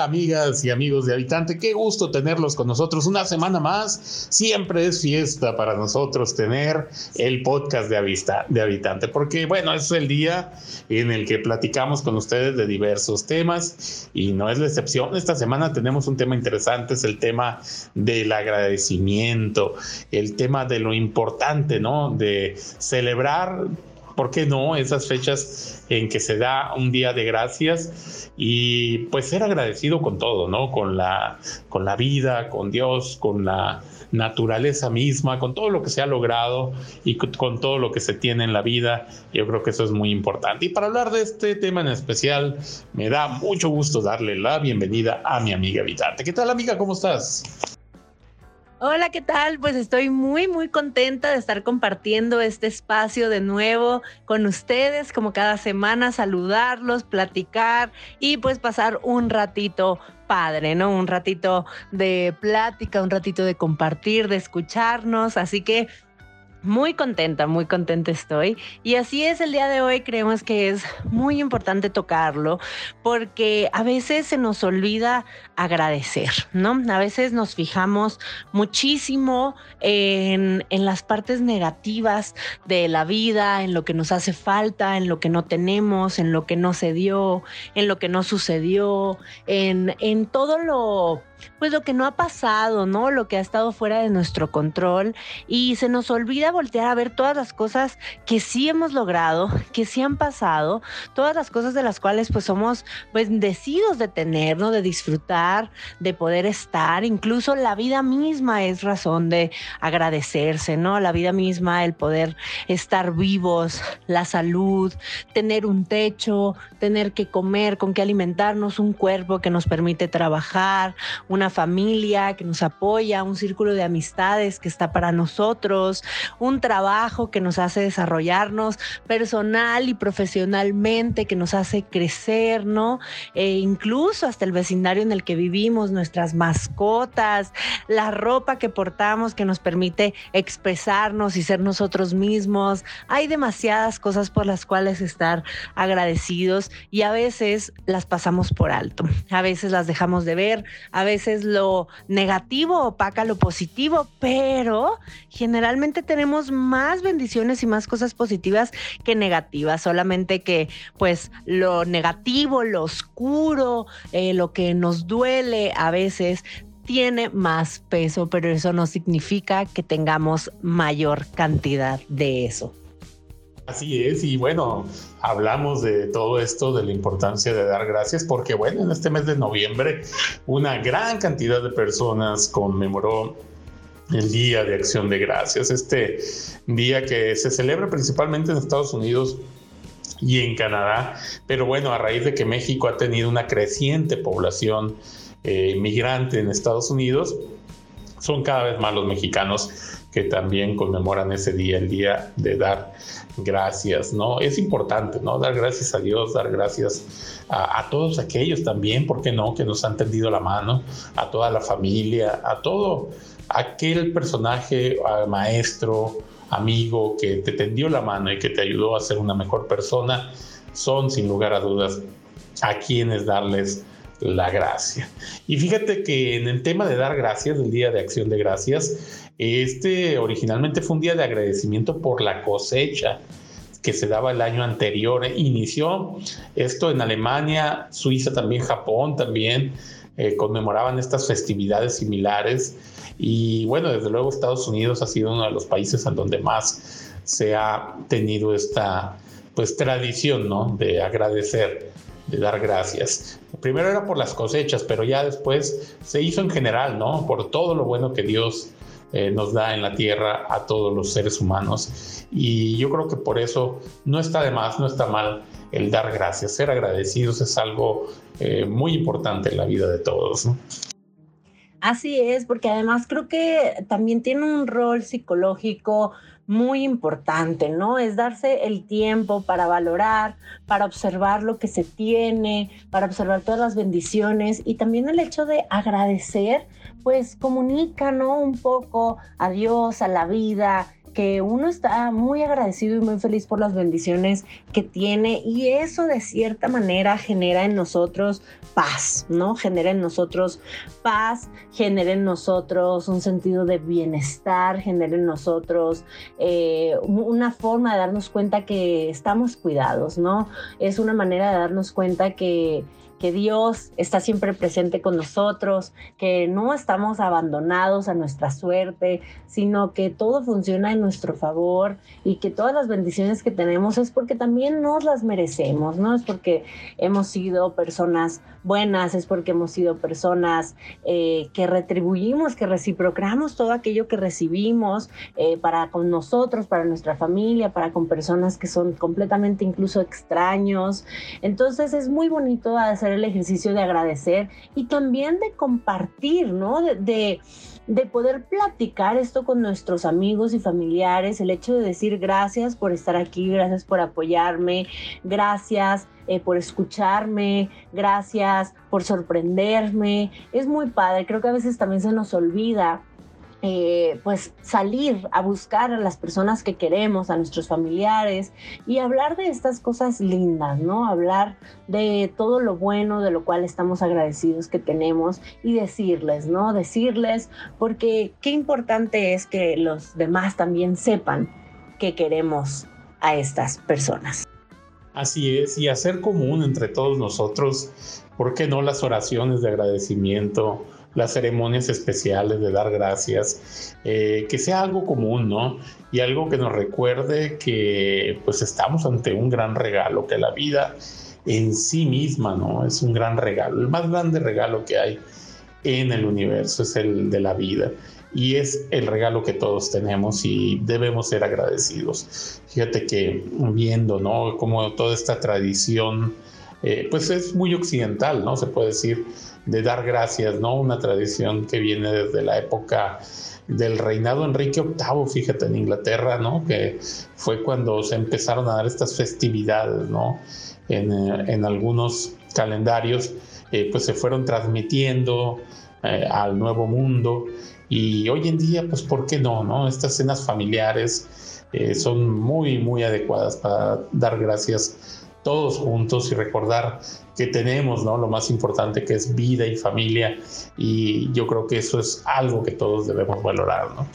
amigas y amigos de Habitante? Qué gusto tenerlos con nosotros una semana más. Siempre es fiesta para nosotros tener el podcast de, de Habitante, porque bueno, es el día en el que platicamos con ustedes de diversos temas y no es la excepción. Esta semana tenemos un tema interesante, es el tema del agradecimiento, el tema de lo importante, ¿no? De celebrar ¿por qué no? Esas fechas en que se da un día de gracias y pues ser agradecido con todo, ¿no? Con la, con la vida, con Dios, con la naturaleza misma, con todo lo que se ha logrado y con todo lo que se tiene en la vida. Yo creo que eso es muy importante. Y para hablar de este tema en especial, me da mucho gusto darle la bienvenida a mi amiga Vitarte. ¿Qué tal, amiga? ¿Cómo estás? Hola, ¿qué tal? Pues estoy muy, muy contenta de estar compartiendo este espacio de nuevo con ustedes, como cada semana, saludarlos, platicar y pues pasar un ratito padre, ¿no? Un ratito de plática, un ratito de compartir, de escucharnos. Así que muy contenta, muy contenta estoy. Y así es el día de hoy, creemos que es muy importante tocarlo porque a veces se nos olvida agradecer, ¿no? A veces nos fijamos muchísimo en, en las partes negativas de la vida, en lo que nos hace falta, en lo que no tenemos, en lo que no se dio, en lo que no sucedió, en, en todo lo pues lo que no ha pasado, ¿no? Lo que ha estado fuera de nuestro control y se nos olvida voltear a ver todas las cosas que sí hemos logrado, que sí han pasado, todas las cosas de las cuales pues somos pues bendecidos de tener, ¿no? De disfrutar, de poder estar, incluso la vida misma es razón de agradecerse, ¿no? La vida misma, el poder estar vivos, la salud, tener un techo, tener que comer, con qué alimentarnos, un cuerpo que nos permite trabajar, una familia que nos apoya, un círculo de amistades que está para nosotros, un trabajo que nos hace desarrollarnos personal y profesionalmente, que nos hace crecer, ¿no? E incluso hasta el vecindario en el que vivimos, nuestras mascotas, la ropa que portamos que nos permite expresarnos y ser nosotros mismos. Hay demasiadas cosas por las cuales estar agradecidos y a veces las pasamos por alto, a veces las dejamos de ver, a veces es lo negativo opaca lo positivo, pero generalmente tenemos más bendiciones y más cosas positivas que negativas, solamente que pues lo negativo, lo oscuro, eh, lo que nos duele a veces tiene más peso, pero eso no significa que tengamos mayor cantidad de eso. Así es, y bueno, hablamos de todo esto, de la importancia de dar gracias, porque bueno, en este mes de noviembre una gran cantidad de personas conmemoró el Día de Acción de Gracias, este día que se celebra principalmente en Estados Unidos y en Canadá, pero bueno, a raíz de que México ha tenido una creciente población eh, migrante en Estados Unidos, son cada vez más los mexicanos que también conmemoran ese día, el día de dar gracias, ¿no? Es importante, ¿no? Dar gracias a Dios, dar gracias a, todos aquellos también, ¿por qué no? Que nos han tendido la mano, a toda la familia, a todo aquel personaje, maestro, amigo que te tendió la mano y que te ayudó a ser una mejor persona, son sin lugar a dudas a quienes darles la gracia. Y fíjate que en el tema de dar gracias, el Día de Acción de Gracias, este originalmente fue un día de agradecimiento por la cosecha que se daba el año anterior. Inició esto en Alemania, Suiza también, Japón también, eh, conmemoraban estas festividades similares. Y bueno, desde luego Estados Unidos ha sido uno de los países en donde más se ha tenido esta pues tradición, ¿no? De agradecer de dar gracias. Primero era por las cosechas, pero ya después se hizo en general, ¿no? Por todo lo bueno que Dios eh, nos da en la tierra a todos los seres humanos. Y yo creo que por eso no está de más, no está mal el dar gracias. Ser agradecidos es algo eh, muy importante en la vida de todos. Así es, porque además creo que también tiene un rol psicológico muy importante, ¿no? Es darse el tiempo para valorar, para observar lo que se tiene, para observar todas las bendiciones y también el hecho de agradecer, pues comunica, ¿no? Un poco a Dios, a la vida, que uno está muy agradecido y muy feliz por las bendiciones que tiene y eso de cierta manera genera en nosotros paz, ¿no? Genera en nosotros paz, genera en nosotros un sentido de bienestar, genera en nosotros eh, una forma de darnos cuenta que estamos cuidados, ¿no? Es una manera de darnos cuenta que que Dios está siempre presente con nosotros, que no estamos abandonados a nuestra suerte, sino que todo funciona en nuestro favor y que todas las bendiciones que tenemos es porque también nos las merecemos, ¿no? Es porque hemos sido personas buenas, es porque hemos sido personas eh, que retribuimos, que reciprocamos todo aquello que recibimos eh, para con nosotros, para nuestra familia, para con personas que son completamente incluso extraños. Entonces es muy bonito hacer el ejercicio de agradecer y también de compartir, ¿no? de de poder platicar esto con nuestros amigos y familiares, el hecho de decir gracias por estar aquí, gracias por apoyarme, gracias eh, por escucharme, gracias por sorprenderme. Es muy padre, creo que a veces también se nos olvida eh, pues salir a buscar a las personas que queremos, a nuestros familiares y hablar de estas cosas lindas, ¿no? Hablar de todo lo bueno, de lo cual estamos agradecidos que tenemos y decirles, ¿no? Decirles, porque qué importante es que los demás también sepan que queremos a estas personas. Así es, y hacer común entre todos nosotros, ¿por qué no las oraciones de agradecimiento? Las ceremonias especiales de dar gracias, eh, que sea algo común, ¿no? Y algo que nos recuerde que pues estamos ante un gran regalo, que la vida en sí misma, ¿no? Es un gran regalo, el más grande regalo que hay en el universo es el de la vida y es el regalo que todos tenemos y debemos ser agradecidos. Fíjate que viendo, ¿no? Como toda esta tradición, eh, pues es muy occidental, ¿no? Se puede decir de dar gracias, ¿no? Una tradición que viene desde la época del reinado Enrique VIII, fíjate, en Inglaterra, ¿no? Que fue cuando se empezaron a dar estas festividades, ¿no? En, eh, algunos calendarios, eh, pues se fueron transmitiendo eh, al nuevo mundo y hoy en día, pues, ¿por qué no, no? Estas cenas familiares son muy, muy adecuadas para dar gracias todos juntos y recordar que tenemos, ¿no? Lo más importante que es vida y familia y yo creo que eso es algo que todos debemos valorar, ¿no?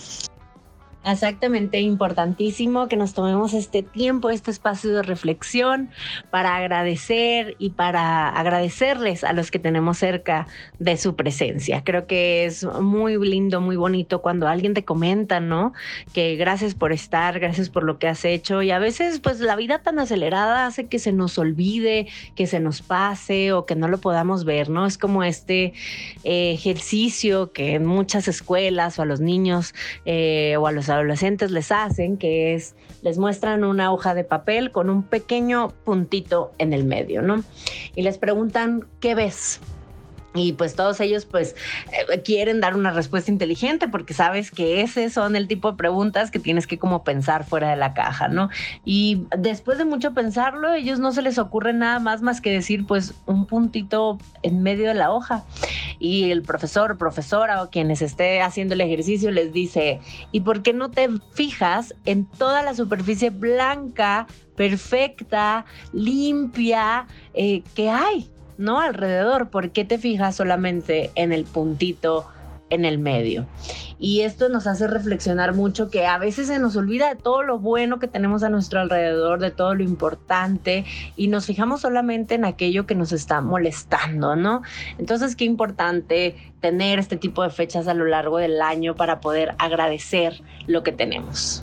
Exactamente, importantísimo que nos tomemos este tiempo, este espacio de reflexión para agradecer y para agradecerles a los que tenemos cerca de su presencia. Creo que es muy lindo, muy bonito cuando alguien te comenta, ¿no? Que gracias por estar, gracias por lo que has hecho y a veces pues la vida tan acelerada hace que se nos olvide, que se nos pase o que no lo podamos ver, ¿no? Es como este eh, ejercicio que en muchas escuelas o a los niños eh, o a los adolescentes les hacen, que es, les muestran una hoja de papel con un pequeño puntito en el medio, ¿no? Y les preguntan, ¿qué ves? Y pues todos ellos pues eh, quieren dar una respuesta inteligente porque sabes que ese son el tipo de preguntas que tienes que como pensar fuera de la caja, ¿no? Y después de mucho pensarlo, ellos no se les ocurre nada más más que decir pues un puntito en medio de la hoja. Y el profesor, profesora o quienes esté haciendo el ejercicio les dice, ¿y por qué no te fijas en toda la superficie blanca, perfecta, limpia eh, que hay? ¿No? Alrededor, ¿por qué te fijas solamente en el puntito en el medio? Y esto nos hace reflexionar mucho que a veces se nos olvida de todo lo bueno que tenemos a nuestro alrededor, de todo lo importante, y nos fijamos solamente en aquello que nos está molestando, ¿no? Entonces, qué importante tener este tipo de fechas a lo largo del año para poder agradecer lo que tenemos.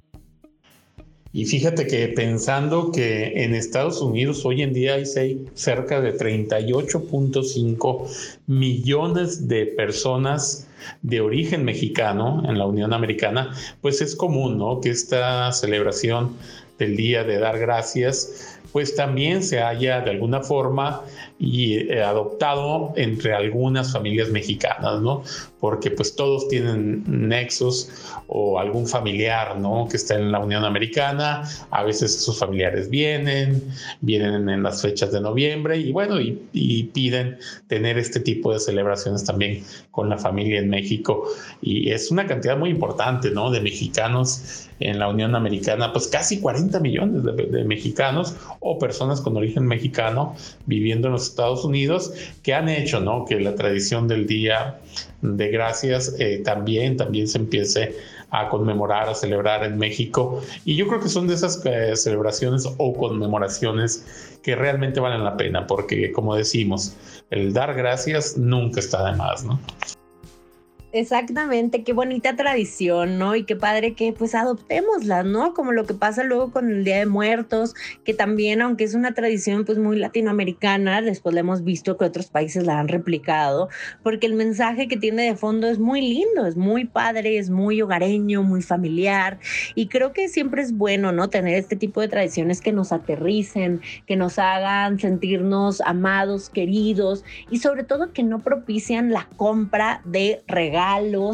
Y fíjate que pensando que en Estados Unidos hoy en día hay cerca de 38.5 millones de personas de origen mexicano en la Unión Americana, pues es común, ¿no? Que esta celebración del Día de Dar Gracias, pues también se haya de alguna forma y adoptado entre algunas familias mexicanas, ¿no? Porque pues todos tienen nexos o algún familiar, ¿no? Que está en la Unión Americana, a veces sus familiares vienen, vienen en las fechas de noviembre y bueno, y, y piden tener este tipo de celebraciones también con la familia en México. Y es una cantidad muy importante, ¿no? De mexicanos en la Unión Americana, pues casi 40 millones de, mexicanos o personas con origen mexicano viviendo en los Estados Unidos que han hecho, ¿no? Que la tradición del Día de Gracias eh, también, también se empiece a conmemorar, a celebrar en México. Y yo creo que son de esas eh, celebraciones o conmemoraciones que realmente valen la pena, porque como decimos, el dar gracias nunca está de más, ¿no? Exactamente, qué bonita tradición, ¿no? Y qué padre que pues adoptémosla, ¿no? Como lo que pasa luego con el Día de Muertos, que también, aunque es una tradición pues muy latinoamericana, después le hemos visto que otros países la han replicado, porque el mensaje que tiene de fondo es muy lindo, es muy padre, es muy hogareño, muy familiar, y creo que siempre es bueno, ¿no? Tener este tipo de tradiciones que nos aterricen, que nos hagan sentirnos amados, queridos, y sobre todo que no propician la compra de regalos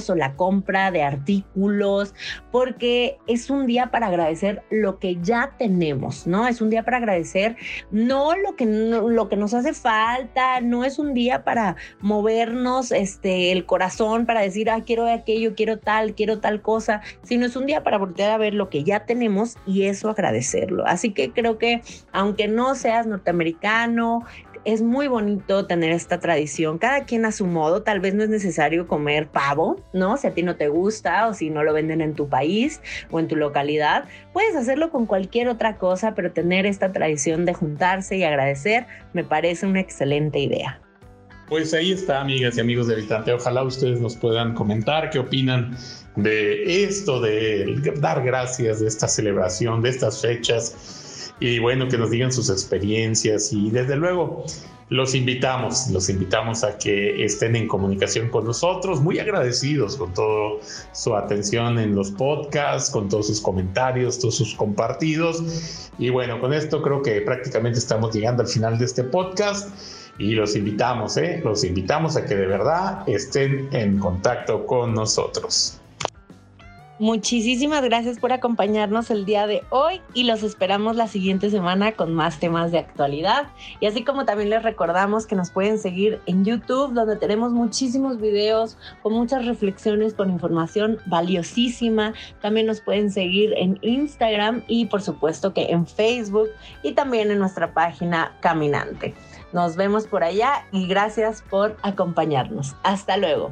o la compra de artículos, porque es un día para agradecer lo que ya tenemos, ¿no? Es un día para agradecer no lo que, lo que nos hace falta, no es un día para movernos este, el corazón, para decir, ah, quiero aquello, quiero tal, quiero tal cosa, sino es un día para voltear a ver lo que ya tenemos y eso agradecerlo. Así que creo que aunque no seas norteamericano, es muy bonito tener esta tradición, cada quien a su modo, tal vez no es necesario comer pavo, ¿no? Si a ti no te gusta o si no lo venden en tu país o en tu localidad, puedes hacerlo con cualquier otra cosa, pero tener esta tradición de juntarse y agradecer me parece una excelente idea. Pues ahí está, amigas y amigos de Habitante. Ojalá ustedes nos puedan comentar qué opinan de esto, de dar gracias, de esta celebración, de estas fechas y bueno, que nos digan sus experiencias y desde luego los invitamos, los invitamos a que estén en comunicación con nosotros, muy agradecidos con toda su atención en los podcasts, con todos sus comentarios, todos sus compartidos. Y bueno, con esto creo que prácticamente estamos llegando al final de este podcast y los invitamos, ¿eh? los invitamos a que de verdad estén en contacto con nosotros. Muchísimas gracias por acompañarnos el día de hoy y los esperamos la siguiente semana con más temas de actualidad. Y así como también les recordamos que nos pueden seguir en YouTube, donde tenemos muchísimos videos con muchas reflexiones, con información valiosísima. También nos pueden seguir en Instagram y por supuesto que en Facebook y también en nuestra página Caminante. Nos vemos por allá y gracias por acompañarnos. Hasta luego.